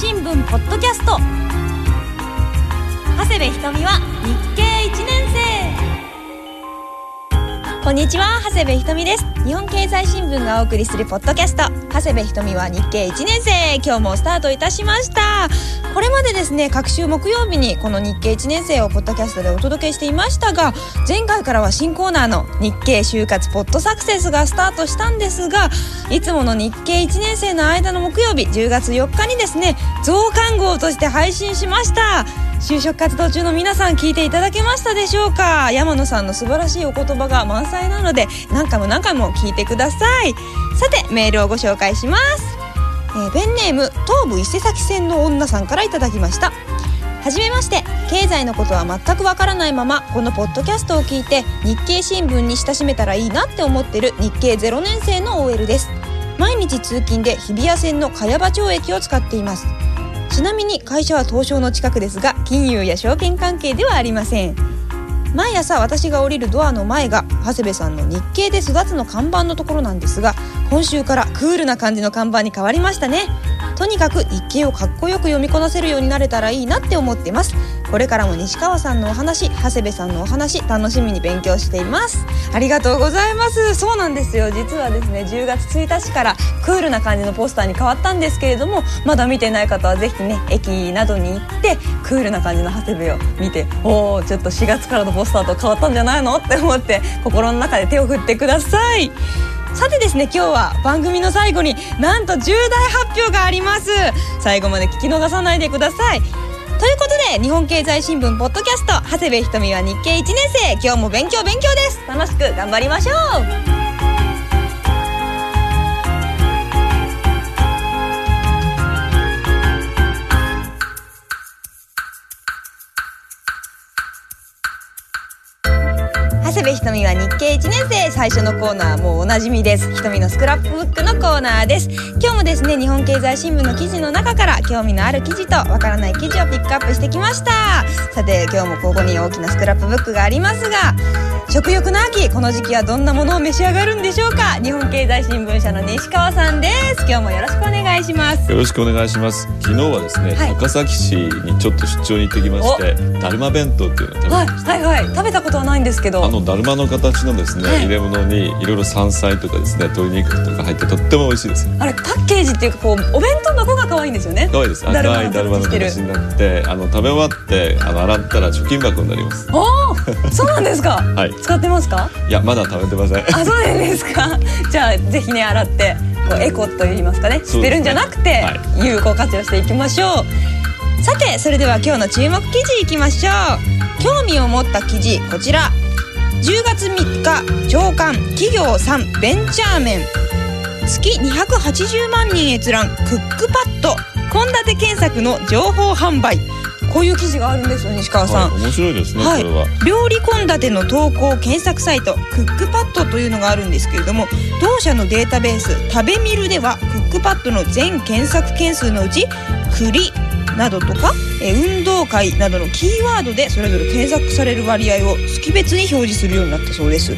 新聞ポッドキャスト。長谷部ひとみは日経1年生。こんにちは長谷部ひとみです。日本経済新聞がお送りするポッドキャスト。長谷部ひとみは日経1年生。今日もスタートいたしました。これまでですね各週木曜日にこの日経1年生をポッドキャストでお届けしていましたが前回からは新コーナーの日経就活ポッドサクセスがスタートしたんですがいつもの日経1年生の間の木曜日10月4日にですね増刊号として配信しました。就職活動中の皆さん聞いていただけましたでしょうか？山野さんの素晴らしいお言葉が満載なので何回も何回も聞いてください。さてメールをご紹介します、えーペンネーム東武伊勢崎線の女さんからいただきました。はじめまして。経済のことは全くわからないままこのポッドキャストを聞いて日経新聞に親しめたらいいなって思ってる日経0年生の OL です。毎日通勤で日比谷線の茅場町駅を使っています。ちなみに会社は東証の近くですが金融や証券関係ではありません。毎朝私が降りるドアの前が長谷部さんの日経で育つの看板のところなんです。が今週からクールな感じの看板に変わりましたねとにかく日経をかっこよく読みこなせるようになれたらいいなって思ってますこれからも西川さんのお話長谷部さんのお話楽しみに勉強しています。ありがとうございます。そうなんですよ。実はですね10月1日からクールな感じのポスターに変わったんですけれどもまだ見てない方はぜひね駅などに行ってクールな感じの長谷部を見ておおちょっと4月からのポスターと変わったんじゃないの？って思って心の中で手を振ってください。さてですね今日は番組の最後になんと重大発表があります。最後まで聞き逃さないでください。ということで日本経済新聞ポッドキャスト長谷部ひとみは日経1年生。今日も勉強勉強です。楽しく頑張りましょう。長谷部ひとみは日経1年生最初のコーナーもうおなじみです。ひとみのスクラップブックのコーナーです。今日もですね日本経済新聞の記事の中から興味のある記事とわからない記事をピックアップしてきました。さて今日もここに大きなスクラップブックがありますが食欲の秋この時期はどんなものを召し上がるんでしょうか？日本経済新聞社の西川さんです今日もよろしくお願いしますよろしくお願いします。昨日はですね、はい高崎市にちょっと出張に行ってきまして、だるま弁当っていうのを食べはいました。はいはい食べたことはないんですけどあのだるまの形のですね、はい入れ物にいろいろ山菜とかですね、鶏肉とか入ってとっても美味しいです。あれパッケージっていうかこうお弁当箱が可愛いんですよね可愛いです。赤いだるまの形になって、あの食べ終わってあの洗ったら貯金箱になります。おおそうなんですか はい。使ってますか？いやまだ食べてません。あそうなんですか。じゃあぜひね洗ってこうエコと言いますかね。捨てるんじゃなくて、はい。有効活用していきましょう。さてそれでは今日の注目記事いきましょう。興味を持った記事こちら。10月3日長官企業3ベンチャー面月280万人閲覧クックパッド。献立検索の情報販売こういう記事があるんですよ西川さん、はい、面白いですね、はいこれは。料理献立の投稿検索サイトクックパッドというのがあるんですけれども同社のデータベース食べミルではクックパッドの全検索件数のうち栗などとかえー運動会などのキーワードでそれぞれ検索される割合を月別に表示するようになったそうです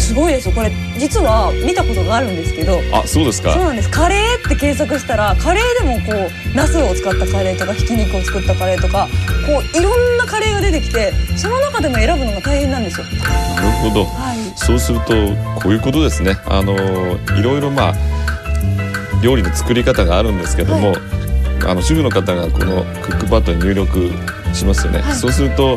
すごいですよこれ実は見たことがあるんですけどあ、そうですか？そうなんですカレーって検索したらカレーでもこうナスを使ったカレーとかひき肉を作ったカレーとかこういろんなカレーが出てきてその中でも選ぶのが大変なんですよなるほど。はいそうするとこういうことですね。あのいろいろまあ料理の作り方があるんですけども、あの主婦の方がこのクックパッドに入力しますよね。はいそうすると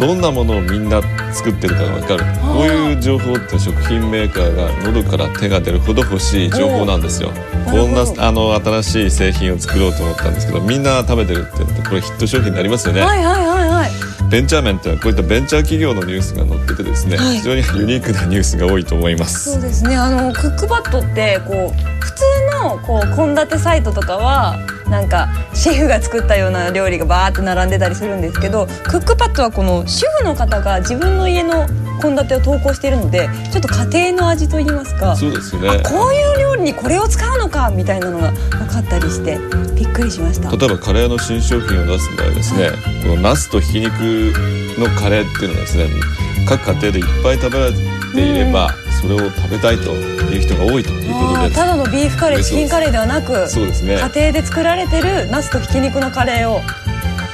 どんなものをみんな作ってるかがわかる。こういう情報って食品メーカーが喉から手が出るほど欲しい情報なんですよ。おこんなあの新しい製品を作ろうと思ったんですけど、みんな食べてるって言ってこれヒット商品になりますよね。はいはいはいはいベンチャー面っていうのはこういったベンチャー企業のニュースが載っててですね、はい非常にユニークなニュースが多いと思います。そうですねあのクックパッドってこう普通のこう献立サイトとかはなんかシェフが作ったような料理がバーって並んでたりするんですけどクックパッドはこの主婦の方が自分の家の献立を投稿しているのでちょっと家庭の味といいますかそうですね。あこういう料理にこれを使うのかみたいなのが分かったりしてびっくりしました。例えばカレーの新商品を出す場合ですね、このナスとひき肉のカレーっていうのはですね各家庭でいっぱい食べられていれば、それを食べたいという人が多いということでただのビーフカレーチキンカレーではなくそうですね。家庭で作られてるナスとひき肉のカレーを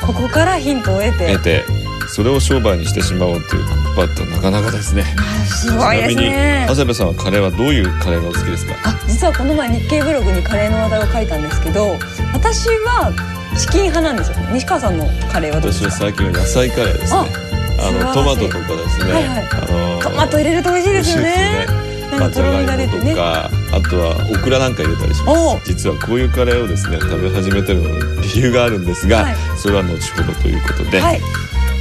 ここからヒントを得て得てそれを商売にしてしまおうというパッドなかなかですね。すごいですちなみにね長谷部さんはカレーはどういうカレーがお好きですか？あ実はこの前日経ブログにカレーの話題を書いたんですけど私はチキン派なんですよ西川さんのカレーはどうで私は最近は野菜カレーですね。ああのトマトとかですね、はいはい。あのトマト入れると美味しいですよね。まあみが出てね。じゃがいもとかあとはオクラなんか入れたりします。実はこういうカレーをですね食べ始めてるのに理由があるんですが、はい。それは後ほどということで、はい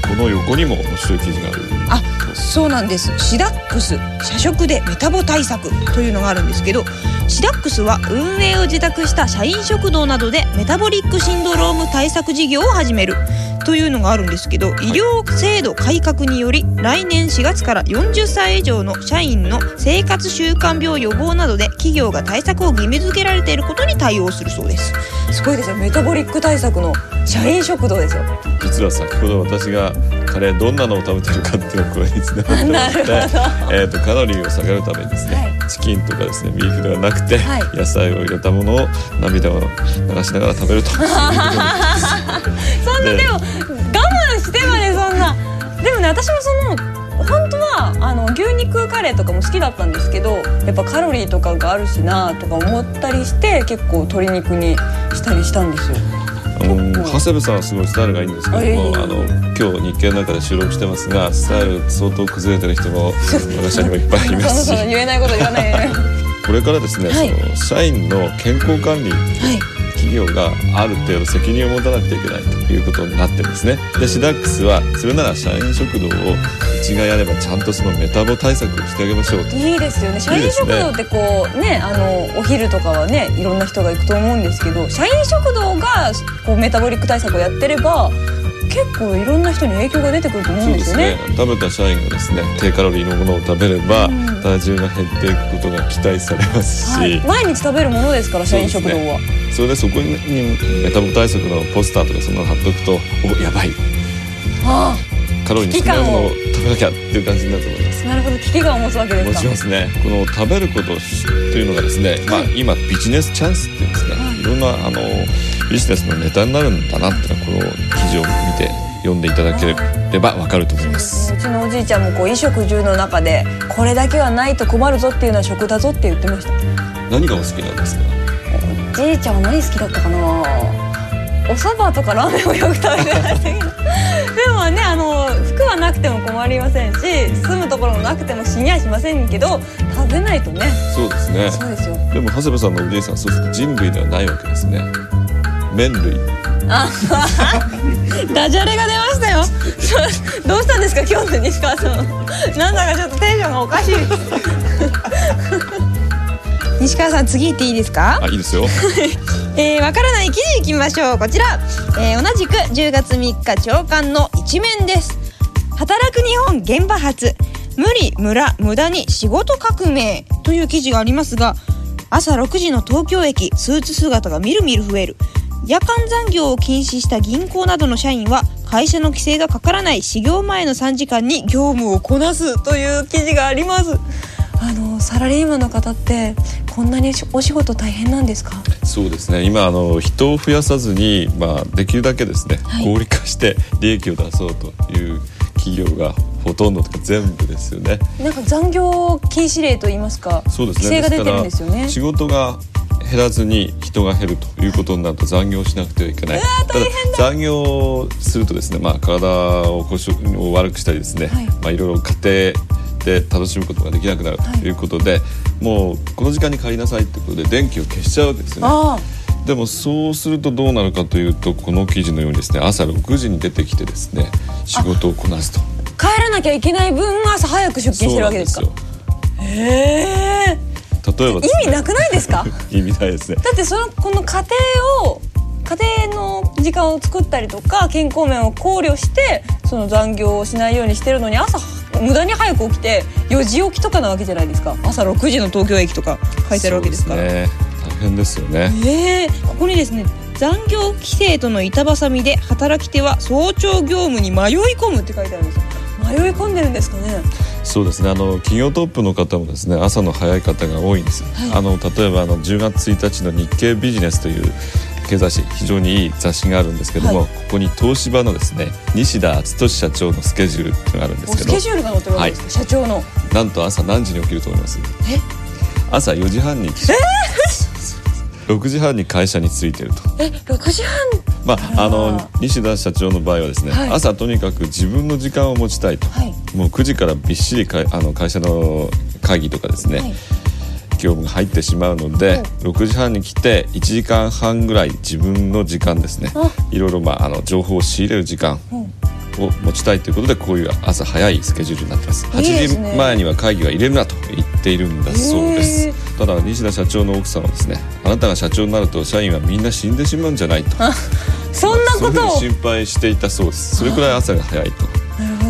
この横にも面白い記事がある。あそうなんです。シダックス社食でメタボ対策というのがあるんですけどシダックスは運営を自宅した社員食堂などでメタボリックシンドローム対策事業を始める。というのがあるんですけど医療制度改革により来年4月から40歳以上の社員の生活習慣病予防などで企業が対策を義務付けられていることに対応するそうです。すごいですよ。メタボリック対策の社員食堂ですよ。実は先ほど私がカレーどんなのを食べてるかっていうのをこれにつながってまして えーとカロリーを下げるためにですね、はい。チキンとかですねビーフではなくて、はい。野菜を入れたものを涙を流しながら食べるということです。そ んなででも我慢してまでそんな。でもね私もその本当はあの牛肉カレーとかも好きだったんですけどやっぱカロリーとかがあるしなとか思ったりして結構鶏肉にしたりしたんですよ。あの長谷部さんはすごいスタイルがいいんですけどもあの今日日経の中で収録してますがスタイル相当崩れてる人も 私にもいっぱいいますし。言えないこと言わないで。これからですね、はい。その社員の健康管理はい企業がある程度責任を持たなくちゃいけないということになってるんですね。でシダックスはそれなら社員食堂をうちがやればちゃんとそのメタボ対策をしてあげましょうと。いいですよね。社員食堂ってこうねあのお昼とかはねいろんな人が行くと思うんですけど社員食堂がこうメタボリック対策をやってれば結構いろんな人に影響が出てくると思うんですよね。食べた社員がですね低カロリーのものを食べれば、うん。体重が減っていくことが期待されますし、はい、毎日食べるものですから社員食堂は、それでそこにメタボ対策のポスターとかそんなの貼っとくとおやばい。あカロリーに少ないものを食べなきゃっていう感じになると思います。あなるほど危機感を持つわけですか。持ちますね。この食べることというのがですね、まあ、今ビジネスチャンスっていうんですね、はい。い、ろんなあのビジネスのネタになるんだなってこの記事を見て読んでいただければわかると思います。うちのおじいちゃんもこう衣食住の中でこれだけはないと困るぞっていうのは食だぞって言ってました。何がお好きなんですか？おじいちゃんは何好きだったかな？お蕎麦とかラーメンをよく食べてましたけど。でもねあの服はなくても困りませんし住むところもなくても死にはしませんけど食べないとね。そうですね。そうですよ。でも長谷部さんのおじいさんそうす。ると人類ではないわけですね麺類。ダジャレが出ましたよ。どうしたんですか今日の西川さん。なんだかちょっとテンションがおかしい。西川さん次行っていいですか？あいいですよ。えー、わからない記事いきましょう。こちら、えー同じく10月3日朝刊の一面です。働く日本現場発。無理無駄無駄に仕事革命。という記事がありますが朝6時の東京駅スーツ姿がみるみる増える夜間残業を禁止した銀行などの社員は会社の規制がかからない始業前の3時間に業務をこなすという記事があります。あのサラリーマンの方ってこんなにお仕事大変なんですか？そうですね。今あの人を増やさずに、まあ、できるだけですね、はい。合理化して利益を出そうという企業がほとんどとか全部ですよね。なんか残業禁止令と言いますかそうですね規制が出てるんですよね。仕事が減らずに人が減るということになると残業しなくてはいけない。ただ残業するとですね、まあ、体を故障を悪くしたりですね、はい。まあ、いろいろ家庭で楽しむことができなくなるということで、もうこの時間に帰りなさいってことで電気を消しちゃうわけですよね。あでもそうするとどうなるかというとこの記事のようにですね朝6時に出てきてですね仕事をこなすと。あ帰らなきゃいけない分朝早く出勤してるわけですか？へえ例えばね。意味なくないですか？意味ないですね。だってそのこの家庭を家庭の時間を作ったりとか健康面を考慮してその残業をしないようにしてるのに朝無駄に早く起きて4時起きとかなわけじゃないですか。朝6時の東京駅とか書いてあるわけですから。ね、大変ですよね。え。ー、ここにですね残業規制との板挟みで働き手は早朝業務に迷い込むって書いてあるんですよ迷い込んでるんですかね。そうですね。あの企業トップの方もですね朝の早い方が多いんです、はい。あの例えばあの10月1日の日経ビジネスという経済誌非常にいい雑誌があるんですけども、はい。ここに東芝のですね西田篤俊社長のスケジュールっていうのがあるんですけどおスケジュールが載ってるわけですか、社長の。なんと朝何時に起きると思います？え？朝4時半に6 時半に会社に着いてると。え6時半まあ、ああのら西田社長の場合はですね、はい。朝とにかく自分の時間を持ちたいと、はい。もう9時からびっしりかあの会社の会議とかですね、はい。業務が入ってしまうので、6時半に来て1時間半ぐらい自分の時間ですね。あ。いろいろ、まあ、あの情報を仕入れる時間うん。を持ちたいということでこういう朝早いスケジュールになってます。8いいですね。時前には会議は入れるなと言っているんだそうです。へただ西田社長の奥さんはですね。あなたが社長になると社員はみんな死んでしまうんじゃないと。そんなことを。に心配していたそうです。それくらい朝が早いと。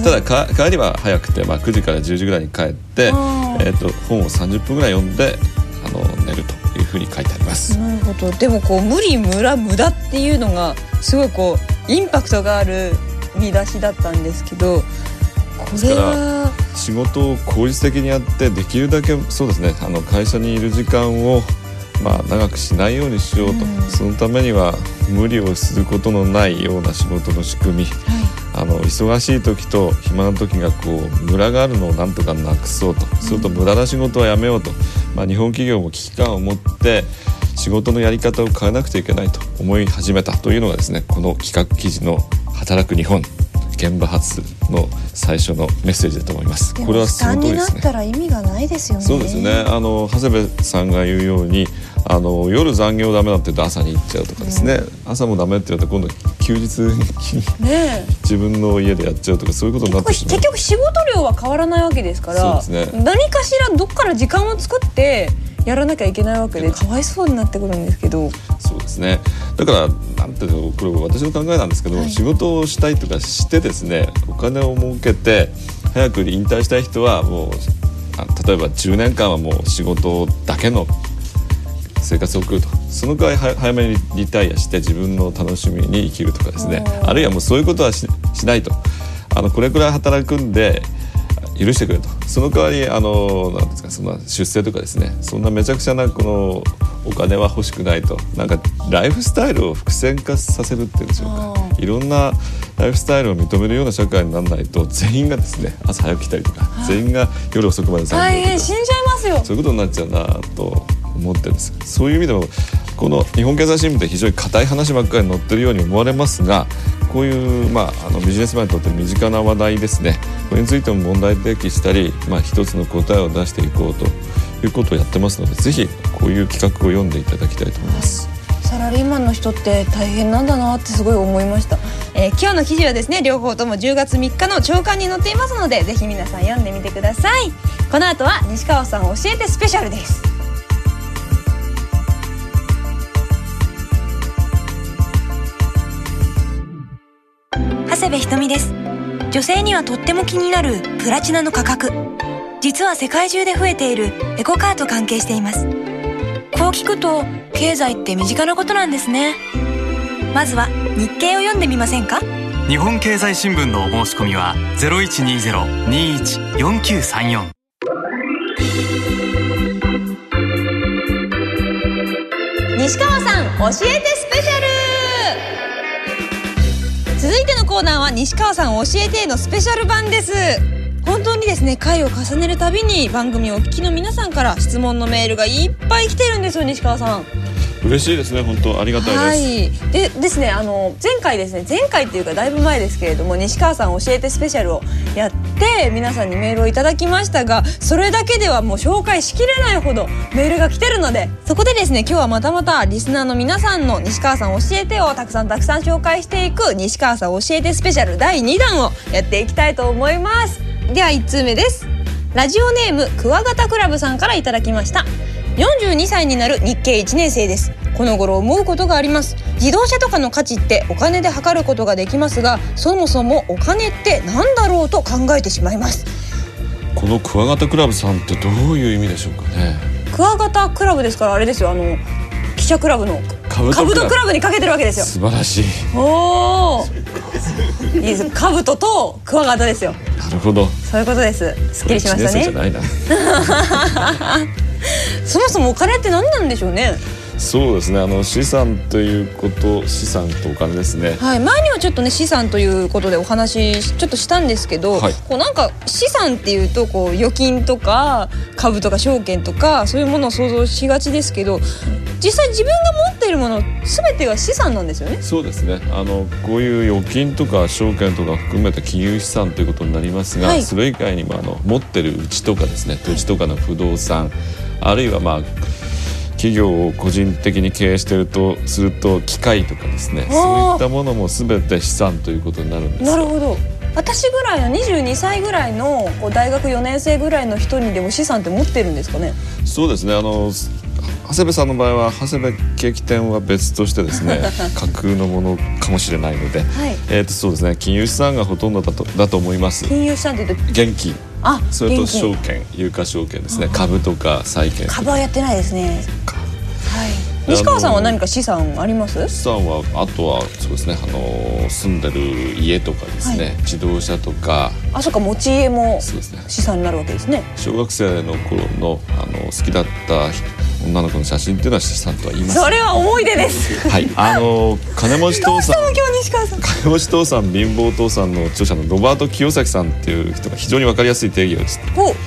ただか帰りは早くて、まあ、9時から10時ぐらいに帰って、えー、と本を30分ぐらい読んであの寝るというふうに書いてあります、なるほど。でもこう無理無駄無駄っていうのがすごいこうインパクトがある見出しだったんですけどこれは仕事を効率的にやってできるだけそうですねあの会社にいる時間を、まあ、長くしないようにしようと、うん。そのためには無理をすることのないような仕事の仕組み。あの忙しい時と暇な時がこうムラがあるのをなんとかなくそうと、すると無駄な仕事はやめようと、まあ、日本企業も危機感を持って仕事のやり方を変えなくちゃいけないと思い始めたというのがですねこの企画記事の「働く日本」現場発の最初のメッセージだと思います。でこれはその通りですね。になったら意味がないですよね。そうですね。あの長谷部さんが言うようにあの夜残業ダメだって言うと朝に行っちゃうとかですね、朝もダメって言うと今度休日にねえ。自分の家でやっちゃうとかそういうことになってしまう。結局仕事量は変わらないわけですからそうですね。何かしらどっから時間を作ってやらなきゃいけないわけでかわいそうになってくるんですけど。そうですね。だからなんていうのこれ私の考えなんですけど、はい。仕事をしたいとかしてですねお金を儲けて早く引退したい人はもうあ例えば10年間はもう仕事だけの生活を送ると。その代わりは早めにリタイアして自分の楽しみに生きるとかですね。あるいはもうそういうことはししないと。あのこれくらい働くんで許してくれと。その代わりあのなんですかそんな出世とかですね。そんなめちゃくちゃなこのお金は欲しくないと。なんかライフスタイルを伏線化させるっていうんでしょうか。あいろんなライフスタイルを認めるような社会にならないと全員がですね朝早く来たりとか全員が夜遅くまで残大変死んじゃいますよ。そういうことになっちゃうなと思ってるんです。そういう意味でもこの日本経済新聞って非常に硬い話ばっかり載ってるように思われますがこういう、まあ、あのビジネスマンにとって身近な話題ですね。これについても問題提起したり、まあ、一つの答えを出していこうということをやってますのでぜひこういう企画を読んでいただきたいと思います。サラリーマンの人って大変なんだなってすごい思いました、えー今日の記事はですね両方とも10月3日の朝刊に載っていますのでぜひ皆さん読んでみてください。この後は西川さん教えてスペシャルです。長谷部ひとみです。女性にはとっても気になるプラチナの価格。実は世界中で増えているエコカーと関係しています。こう聞くと経済って身近なことなんですね。まずは日経を読んでみませんか？日本経済新聞のお申し込みは0120-21-4934西川さん教えてスペシャルコーナーは西川さん教えてのスペシャル版です。本当にですね回を重ねるたびに番組をお聞きの皆さんから質問のメールがいっぱい来てるんですよ西川さん。嬉しいですね本当ありがたいです、はい、でですねあの前回ですね前回っていうかだいぶ前ですけれども西川さん教えてスペシャルをやって皆さんにメールをいただきましたがそれだけではもう紹介しきれないほどメールが来てるのでそこでですね今日はまたまたリスナーの皆さんの西川さん教えてをたくさんたくさん紹介していく西川さん教えてスペシャル第2弾をやっていきたいと思います。では1通目です。ラジオネームクワガタクラブさんからいただきました。42歳になる日系1年生です。この頃思うことがあります。自動車とかの価値ってお金で測ることができますがそもそもお金って何だろうと考えてしまいます。このクワガタクラブさんってどういう意味でしょうかね。クワガタクラブですからあれですよ。あの記者クラブの。カブ。トクラブにかけてるわけですよ。素晴らしい。おおいいです。カブトとクワガタですよ。なるほど。そういうことです。すっきりしましたね。じゃないな そもそもお金って何なんでしょうね？そうですね。あの資産ということ資産とお金ですね。はい、前にはちょっとね資産ということでお話しちょっとしたんですけど、はい。こうなんか資産っていうとこう預金とか株とか証券とかそういうものを想像しがちですけど実際自分が持っているもの全てが資産なんですよね？そうですね。あのこういう預金とか証券とか含めた金融資産ということになりますが、はい。それ以外にもあの持ってるうちとかですね土地とかの不動産、あるいはまあ企業を個人的に経営しているとすると機械とかですねそういったものも全て資産ということになるんですよ。なるほど。私ぐらいの22歳ぐらいのこう大学4年生ぐらいの人にでも資産って持ってるんですかね？そうですね。あの長谷部さんの場合は長谷部ケーキ店は別としてですね 架空のものかもしれないので、はい。えー、とそうですね。金融資産がほとんどだとだと思います。金融資産って言うと現金あそれと証券有価証券ですね。株とか債券。株はやってないですね。か。はい。西川さんは何か資産あります？資産はあとはそうですね。あの住んでる家とかですね、はい。自動車とか。あそっか持ち家も資産になるわけですね。小学生の頃のあの好きだった女の子の写真っていうのは資産とは言いますそれは思い出です。はい。あの金持ち父さん。金持ち父さん貧乏父さんの著者のロバート清崎さんっていう人が非常に分かりやすい定義を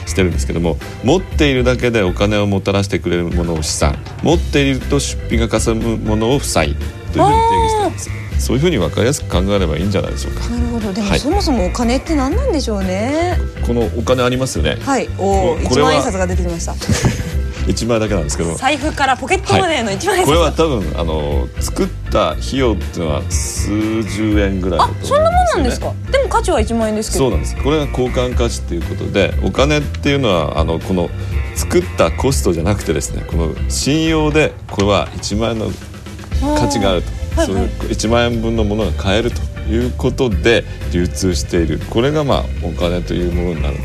してるんですけども持っているだけでお金をもたらしてくれるものを資産持っていると出費がかさむものを負債というふうに定義してるんですそういうふうに分かりやすく考えればいいんじゃないでしょうか。なるほど。でも、はい。そもそもお金って何なんでしょうね。このお金ありますよね。はい。お1ここれは万円札が出てきました1枚だけなんですけど。財布からポケットマネーの1万円札、これは多分あの作った費用っていうのは数十円ぐらいだと思うんですよ、ね、そんなもんなんですか？でも価値は1万円ですけど。そうなんです。これが交換価値っていうことでお金っていうのはあのこの作ったコストじゃなくてですねこの信用でこれは1万円の価値があると、はいそういう1万円分のものが買えるということで流通している。これがまあお金というものになる。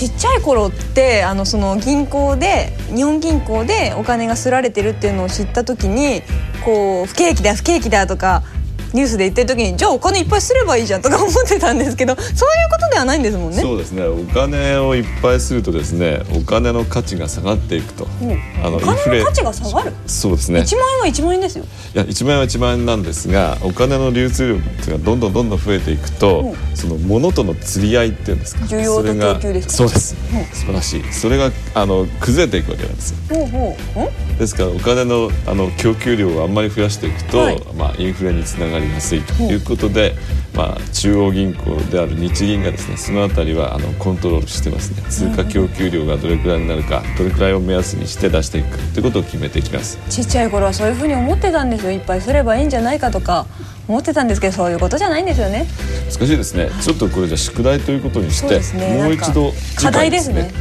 ちっちゃい頃ってあのその銀行で日本銀行でお金がすられてるっていうのを知った時にこう不景気だ不景気だとかニュースで言ってる時にじゃあお金いっぱいすればいいじゃんとか思ってたんですけどそういうことではないんですもんね。そうですね。お金をいっぱいするとですねお金の価値が下がっていくと、う。んあのお金の価値が下がる？そうですね。1万円は1万円ですよ。いや1万円は1万円なんですがお金の流通量っていうのがどんどんどんどん増えていくと、う。んその物との釣り合いっていうんですか？需要と供給ですか？そう。です、うん素晴らしい。それがあの崩れていくわけなんです。よほう。ほう。んですからお金のあの供給量をあんまり増やしていくと、はい。まあ、インフレにつながりやすいということで、まあ、中央銀行である日銀がですねそのあたりはあのコントロールしてますね。通貨供給量がどれくらいになるかどれくらいを目安にして出していくかということを決めていきます。ちっちゃい頃はそういうふうに思ってたんですよ。いっぱいすればいいんじゃないかとか思ってたんですけどそういうことじゃないんですよね。難しいですね、ちょっとこれじゃ宿題ということにして、ね。もう一度なんか課題ですね。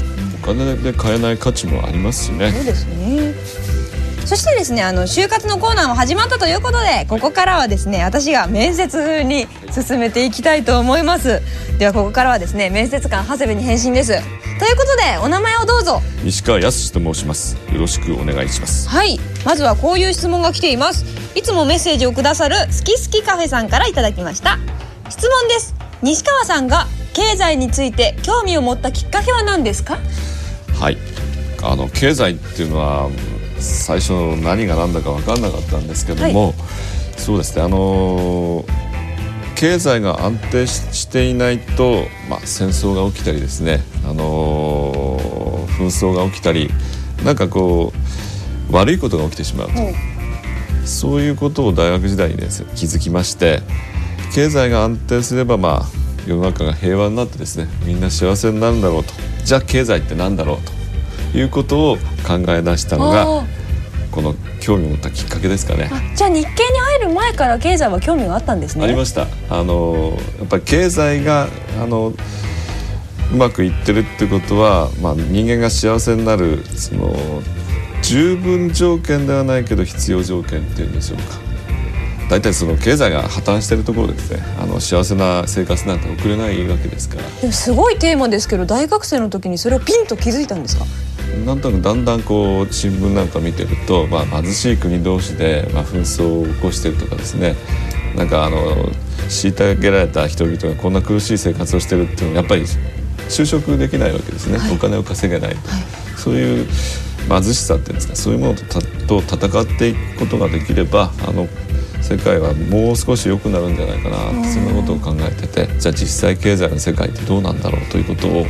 お金で買えない価値もありますしね。そうですねそしてですねあの就活のコーナーも始まったということでここからはですね私が面接に進めていきたいと思います。ではここからはですね面接官長谷部に返信です。ということでお名前をどうぞ。西川康と申します。よろしくお願いします。はい。まずはこういう質問が来ています。いつもメッセージをくださる好き好きカフェさんからいただきました。質問です。西川さんが経済について興味を持ったきっかけは何ですか？はい。あの経済っていうのは最初何が何だか分かんなかったんですけども、そうですねあの経済が安定ししていないと、まあ、戦争が起きたりですね、あの紛争が起きたりなんかこう悪いことが起きてしまうと、そういうことを大学時代にね、気づきまして経済が安定すればまあ世の中が平和になってですねみんな幸せになるんだろうと。じゃあ経済って何だろうということを考え出したのがあこの興味を持ったきっかけですかね。あじゃあ日経に入る前から経済は興味があったんですね。ありました。あのやっぱり経済があのうまくいってるってことは、まあ、人間が幸せになるその十分条件ではないけど必要条件っていうんでしょうか大体その経済が破綻しているところでですねあの幸せな生活なんて送れないわけですから。でもすごいテーマですけど大学生の時にそれをピンと気づいたんですか？なんとなくだんだんこう新聞なんか見てると、まあ、貧しい国同士で、まあ、紛争を起こしてるとかですね。なんかあの虐げられた人々がこんな苦しい生活をしてるっていうのはやっぱり就職できないわけですね、はい、お金を稼げないと、はい、そういう貧しさっていうんですかそういうものとと戦っていくことができればあの世界はもう少し良くなるんじゃないかなそんなことを考えててじゃあ実際経済の世界ってどうなんだろうということを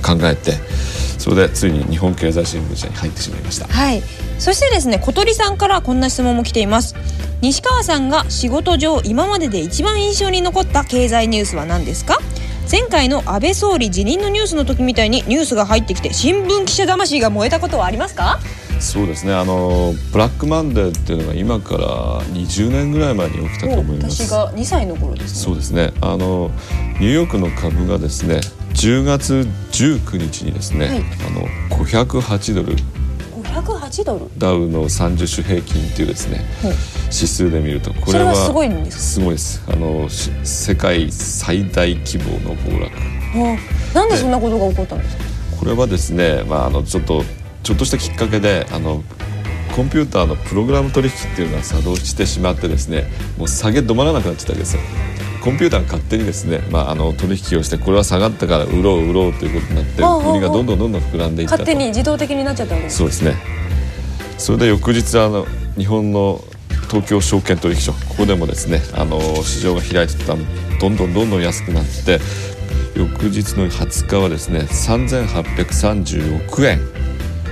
考えてそれでついに日本経済新聞社に入ってしまいました。はい。そしてですね小鳥さんからこんな質問も来ています。西川さんが仕事上今までで一番印象に残った経済ニュースは何ですか？前回の安倍総理辞任のニュースの時みたいにニュースが入ってきて新聞記者魂が燃えたことはありますか？そうですね。あのブラックマンデーっていうのが今から20年ぐらい前に起きたと思います。私が2歳の頃です、ね、そうですね。あのニューヨークの株がですね10月19日にですね、はい、あの508ドル。508ドル？ダウの30種平均っていうですね、はい、指数で見るとこれはすごいんですすごいです。あの世界最大規模の暴落。なんでそんなことが起こったんですか？これはですね、まあ、あのちょっとちょっとしたきっかけであのコンピューターのプログラム取引っていうのが作動してしまってですねもう下げ止まらなくなっちゃったわけですよ。コンピューターが勝手にですね、まあ、あの取引をしてこれは下がったから売ろう売ろうということになって売りがどんどんどんどん膨らんでいった勝手に自動的になっちゃったわけですそうですね。それで翌日あの日本の東京証券取引所ここでもですねあの市場が開いてたどんどんどんどん安くなって翌日の20日はですね3830億円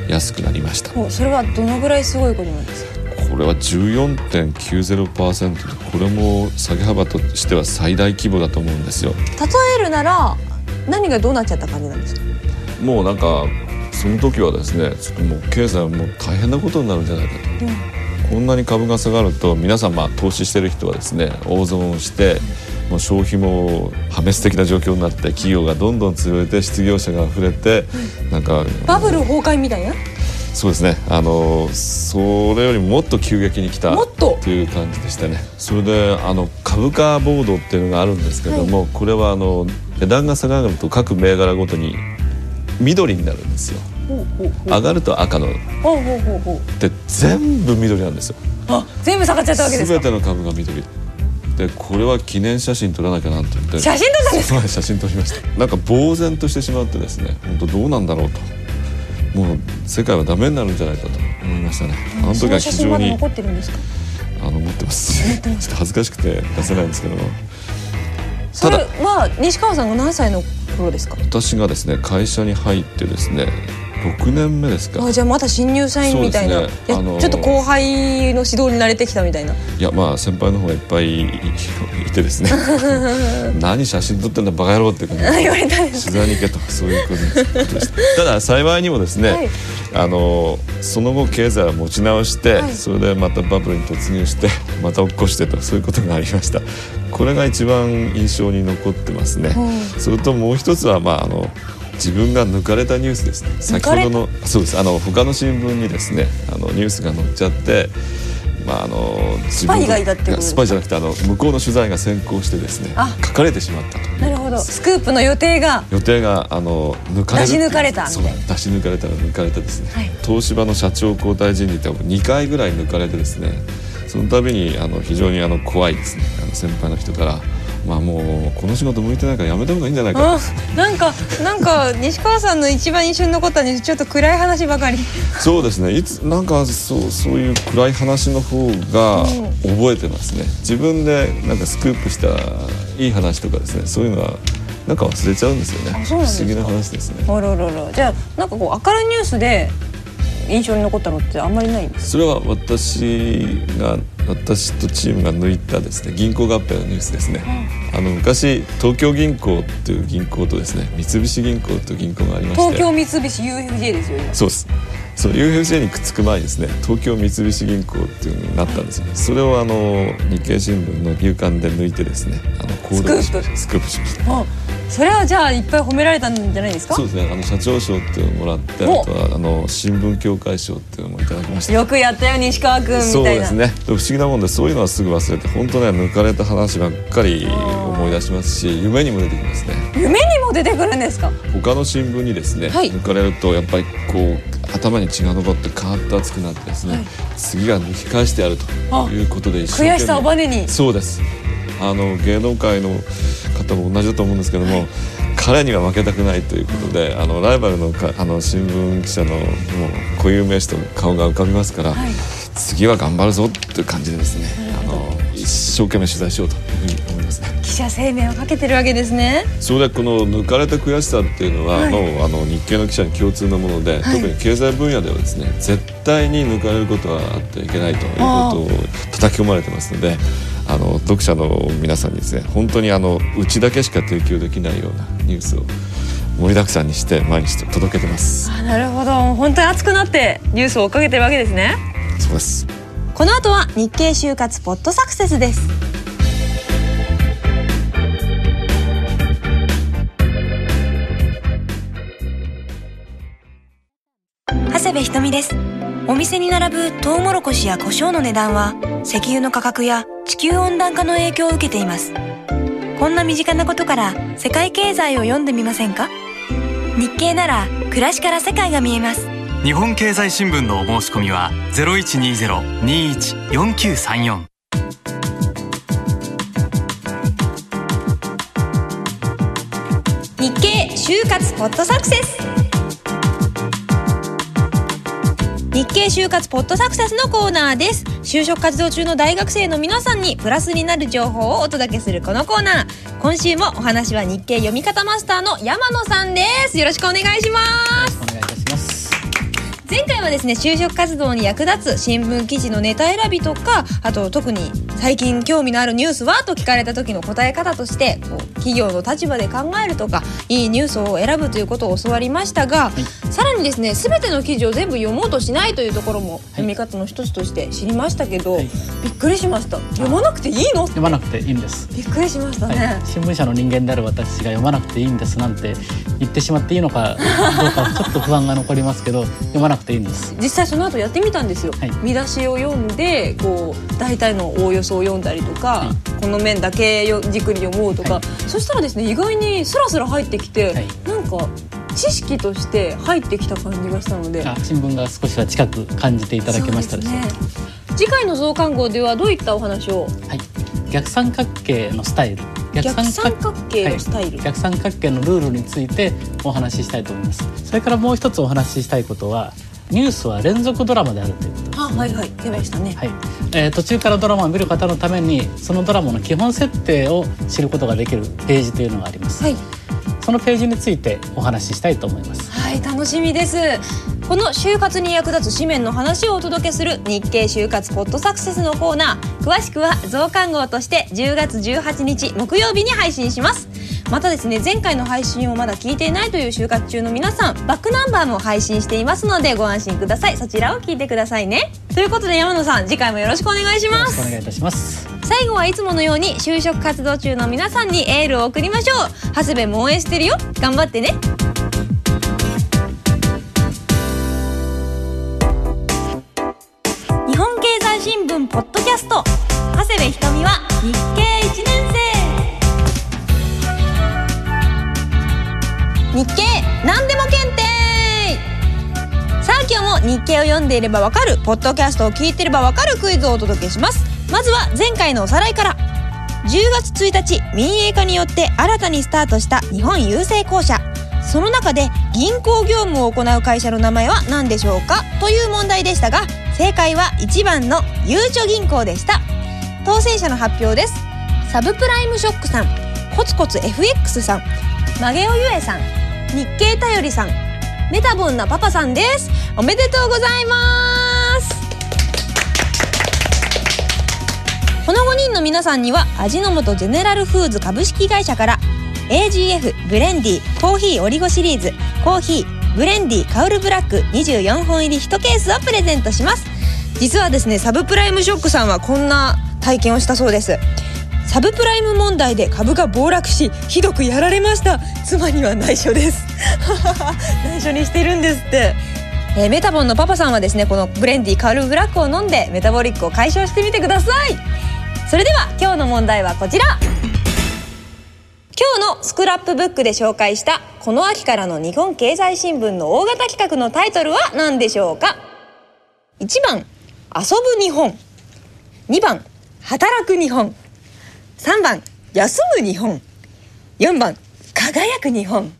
安くなりました。それはどのぐらいすごいことなんですか？これは14.90%でこれも下げ幅としては最大規模だと思うんですよ。例えるなら何がどうなっちゃった感じなんですか？もうなんかその時はですねちょっともう経済はもう大変なことになるんじゃないかと、うん、こんなに株が下がると皆さんまあ投資してる人はですね大損して、もう消費も破滅的な状況になって企業がどんどん潰れて失業者が溢れて、なんかバブル崩壊みたいな？そうですね。あのそれよりももっと急激に来たっていう感じでしたね。それであの株価ボードっていうのがあるんですけども、はい、これはあの値段が下がると各銘柄ごとに緑になるんですよ。上がると赤の。で全部緑なんですよ。あ全部下がっちゃったわけですか？全ての株が緑でこれは記念写真撮らなきゃなと思って写真撮ったんですか？写真撮りましたなんか呆然としてしまってですね本当どうなんだろうともう世界はダメになるんじゃないかと思いましたね。あの時は非常に残ってるんですか？あの持ってます。ちょっと恥ずかしくて出せないんですけども。ただは西川さんが何歳の頃ですか？私がですね会社に入ってですね6年目ですか。あじゃあまだ新入社員みたいな、ね、あのー、ちょっと後輩の指導に慣れてきたみたいな。いやまあ先輩の方がいっぱいいてですね。何写真撮ってんだバカ野郎って 言われた取材に行けとそういうことです。ただ幸いにもですね、はい、あのその後経済を持ち直して、はい、それでまたバブルに突入してまた落っこしてとそういうことがありました。これが一番印象に残ってますね、それともう一つはまああの自分が抜かれたニュースですね。先ほどのそうです。あの他の新聞にですねあのニュースが載っちゃってまあ、あのスパイがいたってスパイじゃなくてあの向こうの取材が先行してですね書かれてしまったと。なるほど。スクープの予定が予定があの抜かれ出し抜かれたそう出し抜かれたら抜かれたですね、はい、東芝の社長交代人事って2回ぐらい抜かれてですねその度にあに非常にあの怖いですね。あの先輩の人からまあもうこの仕事向いてないからやめた方がいいんじゃないか。なんかなんか西川さんの一番印象に残ったにちょっと暗い話ばかり。そうですね。いつなんかそうそういう暗い話の方が覚えてますね、自分でなんかスクープしたいい話とかですね。そういうのはなんか忘れちゃうんですよね。不思議な話ですね。あららら。じゃあなんかこう明るいニュースで印象に残ったのってあんまりないんですそれは私が私とチームが抜いたですね銀行合併のニュースですね、あの昔東京銀行っていう銀行とですね三菱銀行という銀行がありまして。東京三菱 UFJ ですよそうです。そう UFJ にくっつく前にですね東京三菱銀行っていうのになったんですよそれをあの日経新聞の入管で抜いてですねあのスクープ。スクープしましたそれはじゃあいっぱい褒められたんじゃないですか？そうですね。あの社長賞っていうのをもらってあとはあの新聞協会賞っていうのもいただきました。よくやったよ西川君みたいな。そうですね。不思議なもんでそういうのはすぐ忘れて本当ね抜かれた話ばっかり思い出しますし夢にも出てきますね。夢にも出てくるんですか？他の新聞にですね、はい。抜かれるとやっぱりこう頭に血が上ってカーッと熱くなってですね、はい。次は抜き返してやるということで一生懸命悔しさをバネに。そうですあの芸能界の方も同じだと思うんですけども、彼には負けたくないということであのライバルのかあの新聞記者のもう固有名詞と顔が浮かびますから、はい。次は頑張るぞっていう感じでですねあの一生懸命取材しようというふうに思いますね。記者生命をかけてるわけですね。それでこの抜かれた悔しさっていうのは、はい。もうあの日系の記者に共通のもので、特に経済分野ではですね絶対に抜かれることはあってはいけないということを叩き込まれてますのであの読者の皆さんにですね本当にあのうちだけしか提供できないようなニュースを盛りだくさんにして毎日届けてます。あなるほど。本当に熱くなってニュースを追っかけてるわけですね。そうです。この後は日経就活ポッドサクセスです部ひとみです。お店に並ぶトウモロコシや胡椒の値段は石油の価格や地球温暖化の影響を受けています。こんな身近なことから世界経済を読んでみませんか？日経なら暮らしから世界が見えます。日本経済新聞のお申し込みは0120-21-4934日経就活ポッドサクセス日経就活ポッドサクセスのコーナーです。就職活動中の大学生の皆さんにプラスになる情報をお届けするこのコーナー。今週もお話は日経読み方マスターの山野さんです。よろしくお願いします。お願いいたします。前回はですね就職活動に役立つ新聞記事のネタ選びとかあと特に最近興味のあるニュースはと聞かれた時の答え方としてこう企業の立場で考えるとかいいニュースを選ぶということを教わりましたが、さらにですね全ての記事を全部読もうとしないというところも読み方の一つとして知りましたけど、はい。びっくりしました。読まなくていいの読まなくていいんです。びっくりしましたね、はい、新聞社の人間である私が読まなくていいんですなんて言ってしまっていいのかどうかちょっと不安が残りますけど読まなくていいんです。実際その後やってみたんですよ、はい。見出しを読んでこう大体のおおよそを読んだりとか、はこの面だけよじっくり読もうとか、はい。そしたらですね意外にスラスラ入ってきて、はい。なんか知識として入ってきた感じがしたので。あ新聞が少しは近く感じていただけましたでしょうか。ね。次回の増刊号ではどういったお話を？はい、逆三角形のスタイル。逆三角形のスタイル、はい、逆三角形のルールについてお話ししたいと思います。それからもう一つお話ししたいことはニュースは連続ドラマであるということ。です、あはいはい。出ましたね、はい。えー途中からドラマを見る方のためにそのドラマの基本設定を知ることができるページというのがあります、はい。そのページについてお話ししたいと思います。はい楽しみです。この就活に役立つ紙面の話をお届けする日経就活ポッドサクセスのコーナー。詳しくは増刊号として10月18日木曜日に配信しますまたですね前回の配信をまだ聞いていないという就活中の皆さんバックナンバーも配信していますのでご安心ください。そちらを聞いてくださいね。ということで山野さん次回もよろしくお願いしよますお願いいたします。最後はいつものように就職活動中の皆さんにエールを送りましょう。長谷部も応援してるよ。頑張ってね。日本経済新聞ポッドキャスト。長谷部ひとみは日経日経何でも検定さあ今日も日経を読んでいればわかるポッドキャストを聞いていればわかるクイズをお届けします。まずは前回のおさらいから。10月1日民営化によって新たにスタートした日本郵政公社。その中で銀行業務を行う会社の名前は何でしょうか？という問題でしたが正解は1番のゆうちょ銀行でした。当選者の発表です。サブプライムショックさん。コツコツ FX さん。曲げおゆえさん。日経頼りさん。メタボンなパパさんです。おめでとうございます。この5人の皆さんには味の素ゼネラルフーズ株式会社から AGF ブレンディコーヒーオリゴシリーズコーヒーブレンディカウルブラック24本入り1ケースをプレゼントします。実はですねサブプライムショックさんはこんな体験をしたそうです。サブプライム問題で株が暴落しひどくやられました。妻には内緒です。内緒にしてるんですって。えー、メタボンのパパさんはですねこのブレンディカールブラックを飲んでメタボリックを解消してみてください。それでは今日の問題はこちら。今日のスクラップブックで紹介したこの秋からの日本経済新聞の大型企画のタイトルは何でしょうか。1番遊ぶ日本。2番働く日本。3番休む日本。4番輝く日本。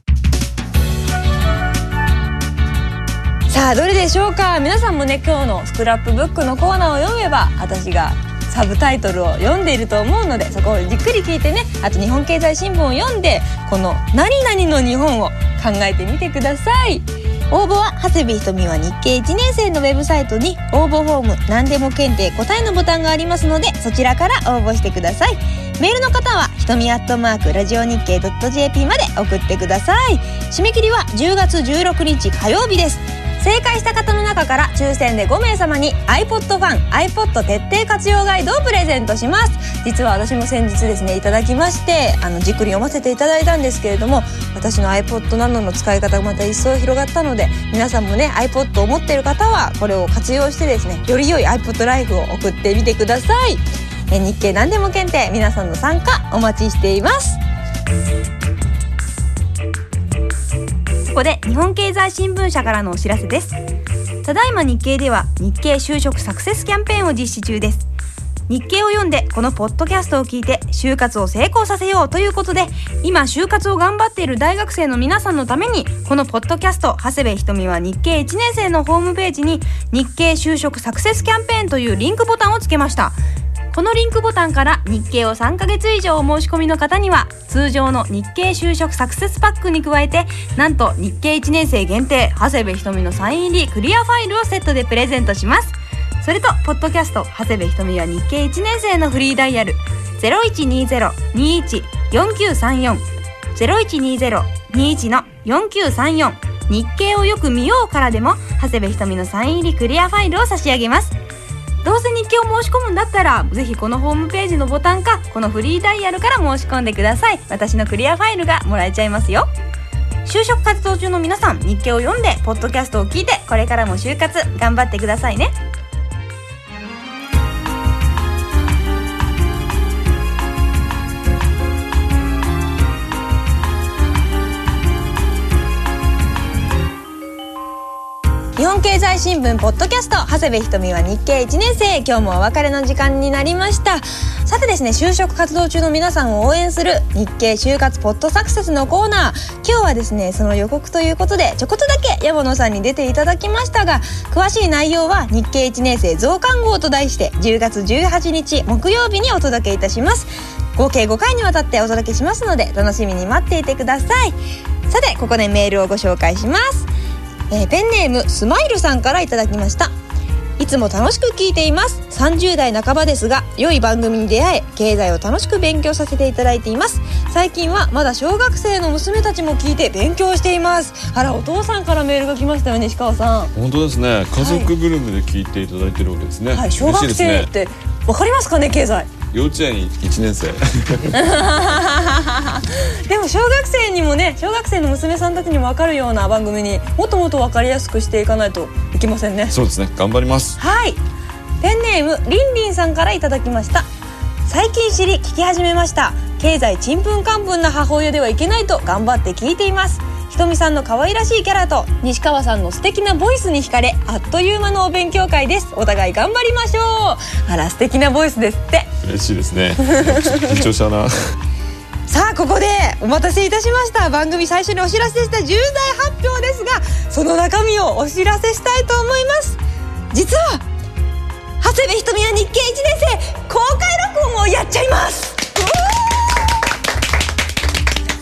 さあどれでしょうか？皆さんもね今日のスクラップブックのコーナーを読めば私がサブタイトルを読んでいると思うのでそこをじっくり聞いてねあと日本経済新聞を読んでこの「何々の日本」を考えてみてください。応募は長谷部ひとみは日経1年生のウェブサイトに応募フォーム何でも検定答えのボタンがありますのでそちらから応募してください。メールの方はひとみアットマークラジオ日経 .jp まで送ってください。締め切りは10月16日火曜日です。正解した方の中から抽選で5名様に iPod ファン iPod 徹底活用ガイドをプレゼントします。実は私も先日ですねいただきましてあのじっくり読ませていただいたんですけれども私の iPod などの使い方がまた一層広がったので皆さんもね iPod を持っている方はこれを活用してですねより良い iPod ライフを送ってみてください。え日経何でも検定皆さんの参加お待ちしています。こで日本経済新聞社からのお知らせです。ただいま日経では日経就職サクセスキャンペーンを実施中です。日経を読んでこのポッドキャストを聞いて就活を成功させようということで今就活を頑張っている大学生の皆さんのためにこのポッドキャスト長谷部ひとみは日経1年生のホームページに日経就職サクセスキャンペーンというリンクボタンをつけました。このリンクボタンから日経を3ヶ月以上お申し込みの方には通常の日経就職サクセスパックに加えてなんと日経1年生限定長谷部ひとみのサイン入りクリアファイルをセットでプレゼントします。それとポッドキャスト長谷部ひとみは日経1年生のフリーダイヤル0120-21-4934 0120-21の4934日経をよく見ようからでも長谷部ひとみのサイン入りクリアファイルを差し上げます。どうせ日記を申し込むんだったらぜひこのホームページのボタンかこのフリーダイヤルから申し込んでください。私のクリアファイルがもらえちゃいますよ。就職活動中の皆さん日記を読んでポッドキャストを聞いてこれからも就活頑張ってくださいね。日本経済新聞ポッドキャスト長谷部ひとみは日経1年生。今日もお別れの時間になりました。さてですね就職活動中の皆さんを応援する日経就活ポッドサクセスのコーナー。今日はですねその予告ということでちょこっとだけ山野さんに出ていただきましたが詳しい内容は日経1年生増刊号と題して10月18日木曜日にお届けいたします。合計5回にわたってお届けしますので楽しみに待っていてください。さてここでメールをご紹介します。えー、ペンネームスマイルさんからいただきました。いつも楽しく聞いています。30代半ばですが良い番組に出会え経済を楽しく勉強させていただいています。最近はまだ小学生の娘たちも聞いて勉強しています。あらお父さんからメールが来ましたよ西川さん。本当ですね。家族ぐるみで聞いていただいてるわけですね、はい、小学生ってわかりますかね経済幼稚園1年生。でも小学生にもね小学生の娘さんたちにも分かるような番組にもっともっと分かりやすくしていかないといけませんね。そうですね。頑張ります。はい。ペンネームりんりんさんからいただきました。最近知り聞き始めました経済ちんぷんかんぷんな母親ではいけないと頑張って聞いています。ひとみさんの可愛らしいキャラと西川さんの素敵なボイスに惹かれあっという間のお勉強会です。お互い頑張りましょう。あら素敵なボイスですって。嬉しいですね。緊張したな。さあここでお待たせいたしました。番組最初にお知らせした重大発表ですがその中身をお知らせしたいと思います。実は長谷部ひとみは日経1年生公開録音をやっちゃいます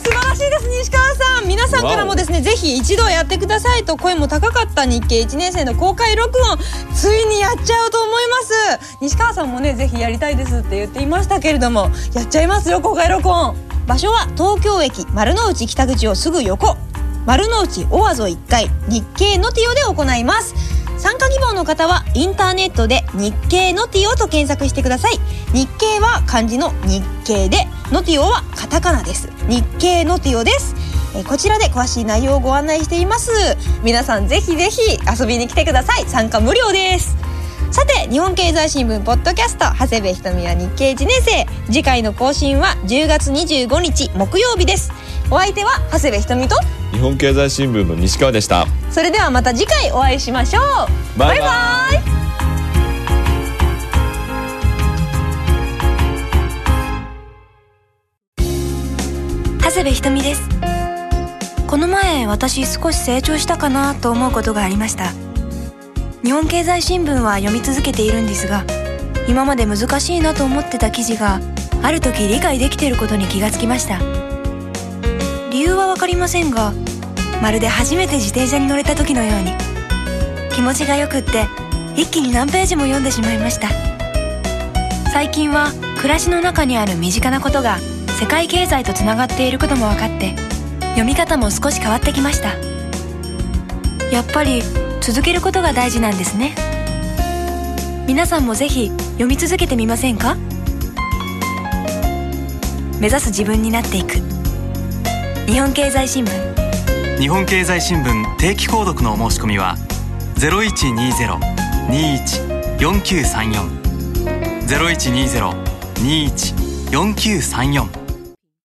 素晴らしいです西川さん皆さんからもですねぜひ一度やってくださいと声も高かった日経1年生の公開録音ついにやっちゃうと思います。西川さんもねぜひやりたいですって言っていましたけれどもやっちゃいますよ公開録音。場所は東京駅丸の内北口をすぐ横。丸の内オアゾ1階日経ノティオで行います参加希望の方はインターネットで日経ノティオと検索してください。日経は漢字の日経でノティオはカタカナです。日経ノティオです。えこちらで詳しい内容をご案内しています。皆さんぜひぜひ遊びに来てください。参加無料です。さて日本経済新聞ポッドキャスト長谷部ひとみは日経1年生。次回の更新は10月25日木曜日です。お相手は長谷部ひとみと日本経済新聞の西川でした。それではまた次回お会いしましょう。バイバイ。バイバイ。長谷部ひとみです。この前私少し成長したかなと思うことがありました。日本経済新聞は読み続けているんですが今まで難しいなと思ってた記事がある時理解できていることに気がつきました。理はわかりませんがまるで初めて自転車に乗れた時のように気持ちがよくって一気に何ページも読んでしまいました。最近は暮らしの中にある身近なことが世界経済とつながっていることも分かって読み方も少し変わってきました。やっぱり続けることが大事なんですね。皆さんもぜひ読み続けてみませんか？目指す自分になっていく。日本経済新聞。日本経済新聞定期購読のお申し込みは0120-21-4934 0120-21-4934